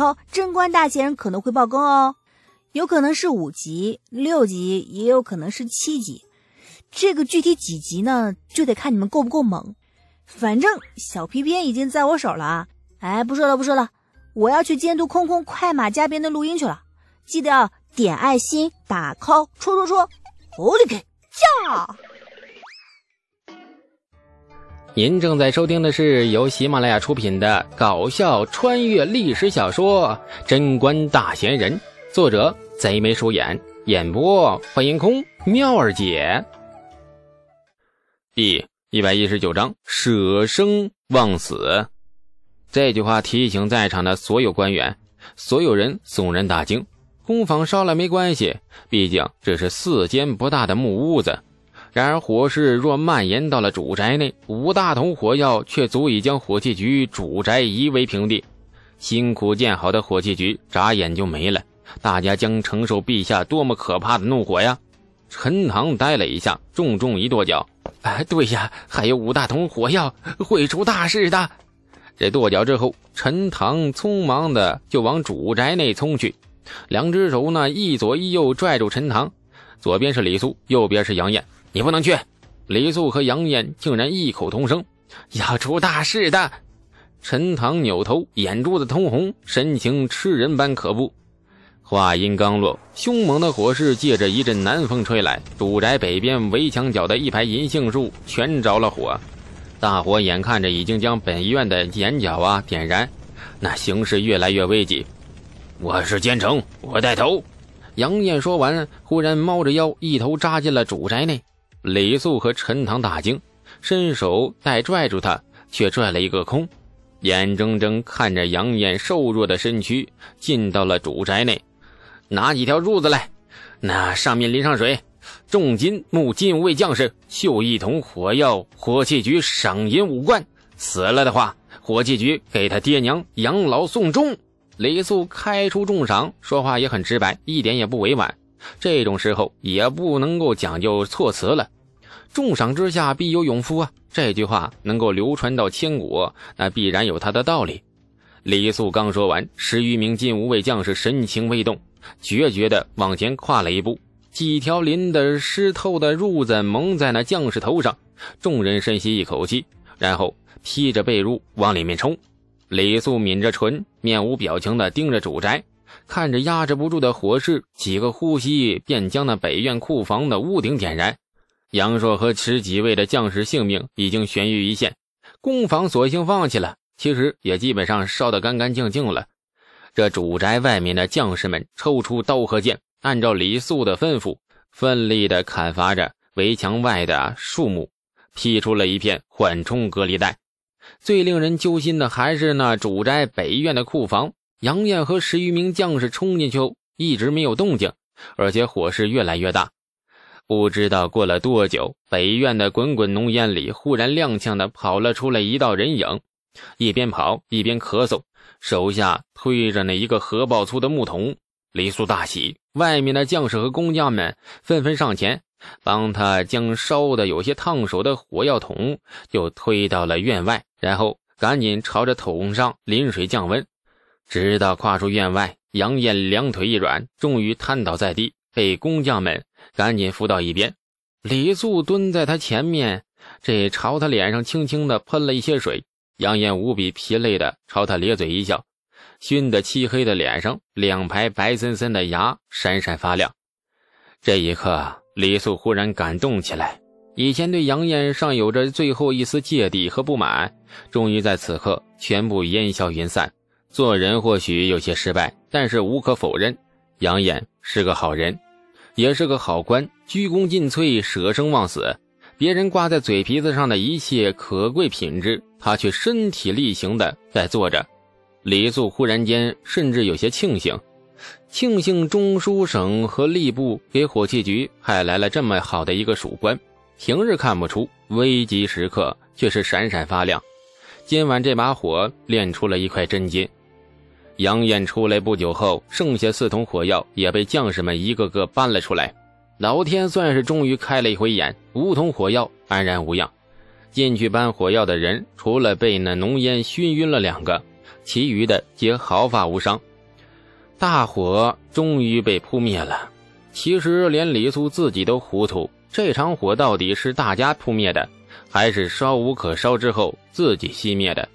考，贞观大贤人可能会爆更哦，有可能是五级、六级，也有可能是七级。这个具体几级呢，就得看你们够不够猛。反正小皮鞭已经在我手了啊！哎，不说了不说了，我要去监督空空快马加鞭的录音去了。记得要点爱心、打 call、戳戳戳，火力给呀！您正在收听的是由喜马拉雅出品的搞笑穿越历史小说《贞观大贤人》，作者贼眉鼠眼，演播欢迎空妙儿姐。第一百一十九章舍生忘死。这句话提醒在场的所有官员，所有人悚然大惊。工坊烧了没关系，毕竟这是四间不大的木屋子。然而火势若蔓延到了主宅内，五大桶火药却足以将火器局主宅夷为平地。辛苦建好的火器局眨眼就没了，大家将承受陛下多么可怕的怒火呀！陈塘呆了一下，重重一跺脚：“哎，对呀，还有五大桶火药，会出大事的！”这跺脚之后，陈塘匆忙的就往主宅内冲去，两只手呢一左一右拽住陈塘，左边是李苏，右边是杨艳。你不能去！李素和杨艳竟然异口同声：“要出大事的！”陈塘扭头，眼珠子通红，神情吃人般可怖。话音刚落，凶猛的火势借着一阵南风吹来，主宅北边围墙角的一排银杏树全着了火。大火眼看着已经将本院的眼角啊点燃，那形势越来越危急。我是奸臣，我带头。杨艳说完，忽然猫着腰，一头扎进了主宅内。李素和陈塘大惊，伸手待拽住他，却拽了一个空，眼睁睁看着杨艳瘦弱的身躯进到了主宅内。拿几条褥子来，那上面淋上水，重金募禁卫将士，绣一桶火药，火器局赏银五贯。死了的话，火器局给他爹娘养老送终。李素开出重赏，说话也很直白，一点也不委婉。这种时候也不能够讲究措辞了。重赏之下必有勇夫啊！这句话能够流传到千古，那必然有它的道理。李素刚说完，十余名禁无卫将士神情未动，决绝地往前跨了一步，几条淋得湿透的褥子蒙在那将士头上。众人深吸一口气，然后披着被褥往里面冲。李素抿着唇，面无表情地盯着主宅。看着压制不住的火势，几个呼吸便将那北院库房的屋顶点燃。杨硕和十几位的将士性命已经悬于一线，工坊索性放弃了。其实也基本上烧得干干净净了。这主宅外面的将士们抽出刀和剑，按照李素的吩咐，奋力地砍伐着围墙外的树木，劈出了一片缓冲隔离带。最令人揪心的还是那主宅北院的库房。杨艳和十余名将士冲进去后，一直没有动静，而且火势越来越大。不知道过了多久，北院的滚滚浓烟里，忽然踉跄的跑了出来一道人影，一边跑一边咳嗽，手下推着那一个河抱粗的木桶。李素大喜，外面的将士和工匠们纷纷上前，帮他将烧的有些烫手的火药桶就推到了院外，然后赶紧朝着桶上淋水降温。直到跨出院外，杨艳两腿一软，终于瘫倒在地，被工匠们赶紧扶到一边。李素蹲在他前面，这朝他脸上轻轻的喷了一些水。杨艳无比疲累的朝他咧嘴一笑，熏得漆黑的脸上两排白森森的牙闪闪发亮。这一刻，李素忽然感动起来，以前对杨艳尚有着最后一丝芥蒂和不满，终于在此刻全部烟消云散。做人或许有些失败，但是无可否认，杨衍是个好人，也是个好官，鞠躬尽瘁，舍生忘死。别人挂在嘴皮子上的一切可贵品质，他却身体力行的在做着。李素忽然间甚至有些庆幸，庆幸中书省和吏部给火器局派来了这么好的一个属官，平日看不出，危急时刻却是闪闪发亮。今晚这把火炼出了一块真金。杨艳出来不久后，剩下四桶火药也被将士们一个个搬了出来。老天算是终于开了一回眼，五桶火药安然无恙。进去搬火药的人，除了被那浓烟熏晕了两个，其余的皆毫发无伤。大火终于被扑灭了。其实连李素自己都糊涂，这场火到底是大家扑灭的，还是烧无可烧之后自己熄灭的？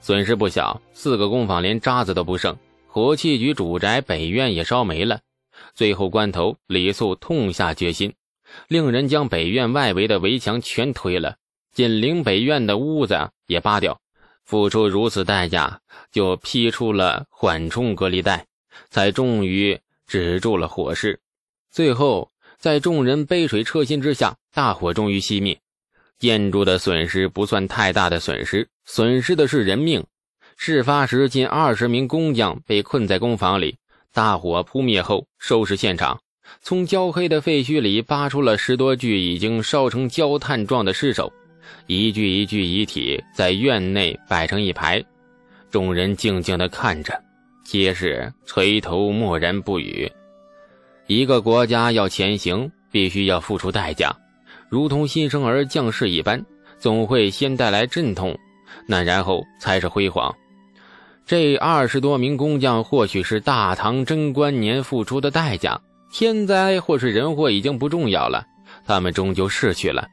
损失不小，四个工坊连渣子都不剩，火器局主宅北院也烧没了。最后关头，李素痛下决心，令人将北院外围的围墙全推了，紧邻北院的屋子也扒掉。付出如此代价，就劈出了缓冲隔离带，才终于止住了火势。最后，在众人杯水车薪之下，大火终于熄灭。建筑的损失不算太大的损失，损失的是人命。事发时，近二十名工匠被困在工坊里。大火扑灭后，收拾现场，从焦黑的废墟里扒出了十多具已经烧成焦炭状的尸首。一具一具遗体在院内摆成一排，众人静静地看着，皆是垂头默然不语。一个国家要前行，必须要付出代价，如同新生儿降世一般，总会先带来阵痛，那然后才是辉煌。这二十多名工匠，或许是大唐贞观年付出的代价，天灾或是人祸已经不重要了，他们终究逝去了。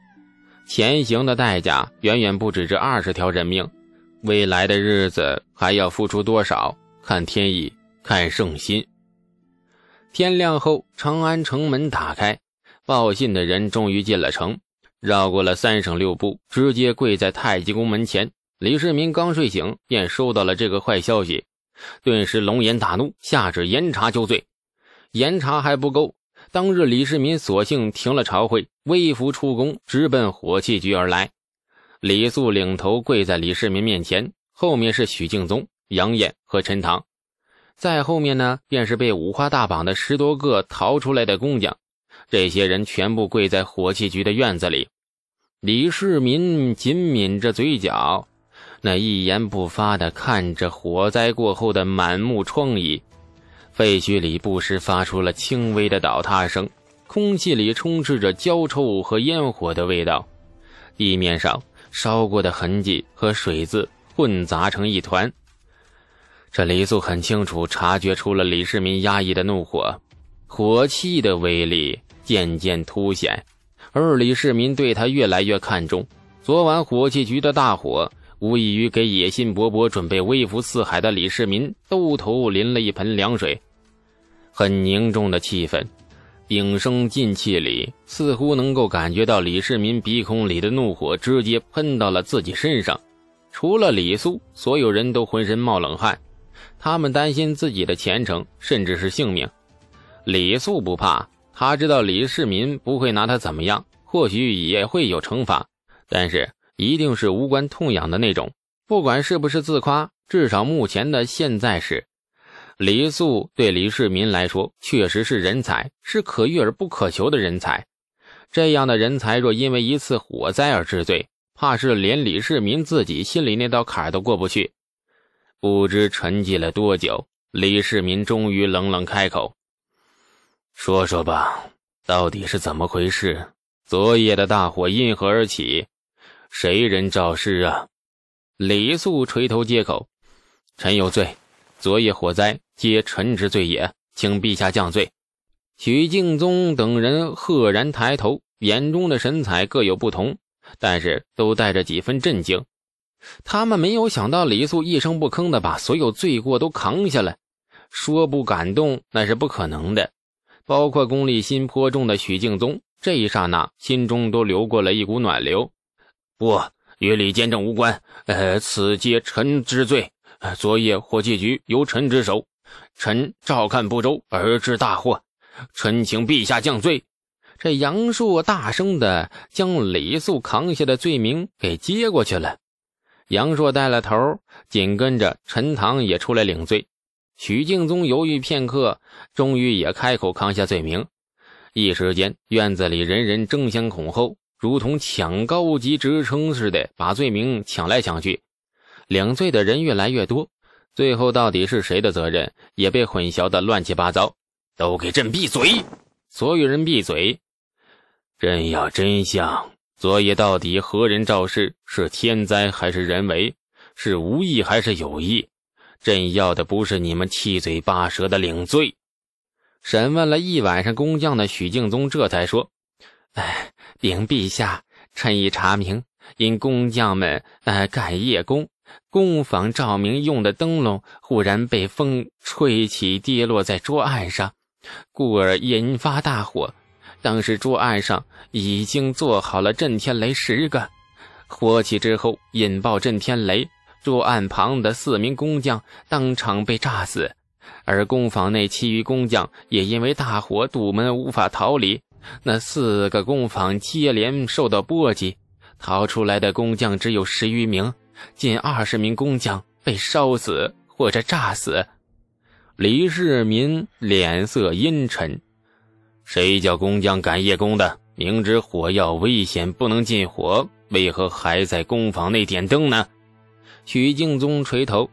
前行的代价远远不止这二十条人命，未来的日子还要付出多少？看天意，看圣心。天亮后，长安城门打开，报信的人终于进了城，绕过了三省六部，直接跪在太极宫门前。李世民刚睡醒，便收到了这个坏消息，顿时龙颜大怒，下旨严查就罪。严查还不够。当日，李世民索性停了朝会，微服出宫，直奔火器局而来。李素领头跪在李世民面前，后面是许敬宗、杨艳和陈塘，再后面呢，便是被五花大绑的十多个逃出来的工匠。这些人全部跪在火器局的院子里。李世民紧抿着嘴角，那一言不发的看着火灾过后的满目疮痍。废墟里不时发出了轻微的倒塌声，空气里充斥着焦臭和烟火的味道，地面上烧过的痕迹和水渍混杂成一团。这李素很清楚察觉出了李世民压抑的怒火，火气的威力渐渐凸显，而李世民对他越来越看重。昨晚火器局的大火，无异于给野心勃勃、准备威服四海的李世民兜头淋了一盆凉水。很凝重的气氛，屏声静气里，似乎能够感觉到李世民鼻孔里的怒火直接喷到了自己身上。除了李素，所有人都浑身冒冷汗，他们担心自己的前程，甚至是性命。李素不怕，他知道李世民不会拿他怎么样，或许也会有惩罚，但是一定是无关痛痒的那种。不管是不是自夸，至少目前的现在是。李素对李世民来说确实是人才，是可遇而不可求的人才。这样的人才若因为一次火灾而治罪，怕是连李世民自己心里那道坎都过不去。不知沉寂了多久，李世民终于冷冷开口：“说说吧，到底是怎么回事？昨夜的大火因何而起？谁人肇事啊？”李素垂头接口：“臣有罪。”昨夜火灾皆臣之罪也，请陛下降罪。许敬宗等人赫然抬头，眼中的神采各有不同，但是都带着几分震惊。他们没有想到李素一声不吭的把所有罪过都扛下来，说不感动那是不可能的。包括功利心颇重的许敬宗，这一刹那心中都流过了一股暖流。不，与李监正无关。呃，此皆臣之罪。昨夜火器局由臣之手，臣照看不周而致大祸，臣请陛下降罪。这杨硕大声的将李素扛下的罪名给接过去了。杨硕带了头，紧跟着陈塘也出来领罪。许敬宗犹豫片刻，终于也开口扛下罪名。一时间，院子里人人争先恐后，如同抢高级职称似的，把罪名抢来抢去。领罪的人越来越多，最后到底是谁的责任也被混淆的乱七八糟。都给朕闭嘴！所有人闭嘴！朕要真相。昨夜到底何人肇事？是天灾还是人为？是无意还是有意？朕要的不是你们七嘴八舌的领罪。审问了一晚上工匠的许敬宗这才说：“哎，禀陛下，臣已查明，因工匠们呃赶夜工，工坊照明用的灯笼忽然被风吹起，跌落在桌案上，故而引发大火。当时桌案上已经做好了震天雷十个，火起之后引爆震天雷，桌案旁的四名工匠当场被炸死。”而工坊内其余工匠也因为大火堵门无法逃离，那四个工坊接连受到波及，逃出来的工匠只有十余名，近二十名工匠被烧死或者炸死。李世民脸色阴沉：“谁叫工匠赶夜工的？明知火药危险不能进火，为何还在工坊内点灯呢？”许敬宗垂头：“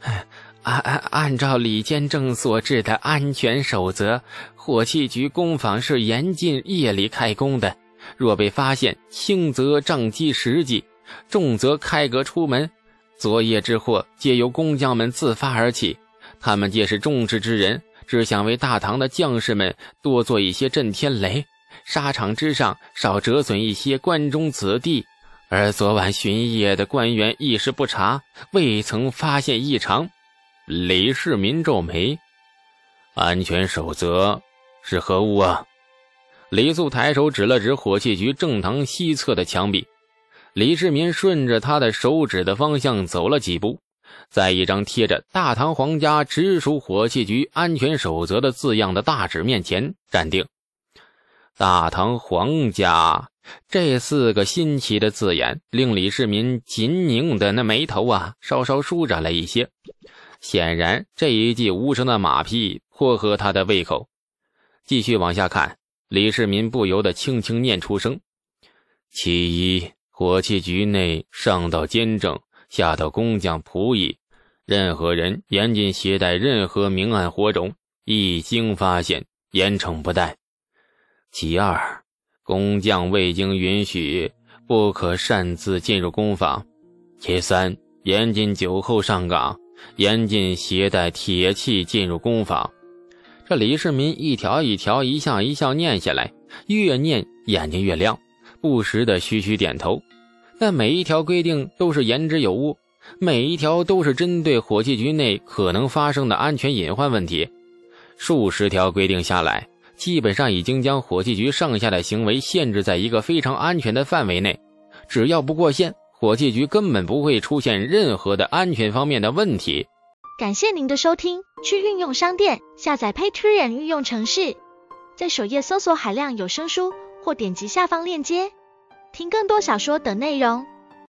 唉。”按按按照李监正所制的安全守则，火器局工坊是严禁夜里开工的。若被发现，轻则杖击十记，重则开革出门。昨夜之祸皆由工匠们自发而起，他们皆是重视之人，只想为大唐的将士们多做一些震天雷，沙场之上少折损一些关中子弟。而昨晚巡夜的官员一时不察，未曾发现异常。李世民皱眉：“安全守则是何物啊？”李素抬手指了指火器局正堂西侧的墙壁。李世民顺着他的手指的方向走了几步，在一张贴着“大唐皇家直属火器局安全守则”的字样的大纸面前站定。大唐皇家这四个新奇的字眼，令李世民紧拧的那眉头啊，稍稍舒展了一些。显然，这一记无声的马屁颇合他的胃口。继续往下看，李世民不由得轻轻念出声：“其一，火器局内上到监正，下到工匠仆役，任何人严禁携带任何明暗火种，一经发现，严惩不贷。其二，工匠未经允许，不可擅自进入工坊。其三，严禁酒后上岗。”严禁携带铁器进入工坊。这李世民一条一条、一项一项念下来，越念眼睛越亮，不时的徐徐点头。但每一条规定都是言之有物，每一条都是针对火器局内可能发生的安全隐患问题。数十条规定下来，基本上已经将火器局上下的行为限制在一个非常安全的范围内，只要不过线。火器局根本不会出现任何的安全方面的问题。感谢您的收听，去运用商店下载 Patreon 运用城市，在首页搜索海量有声书，或点击下方链接听更多小说等内容。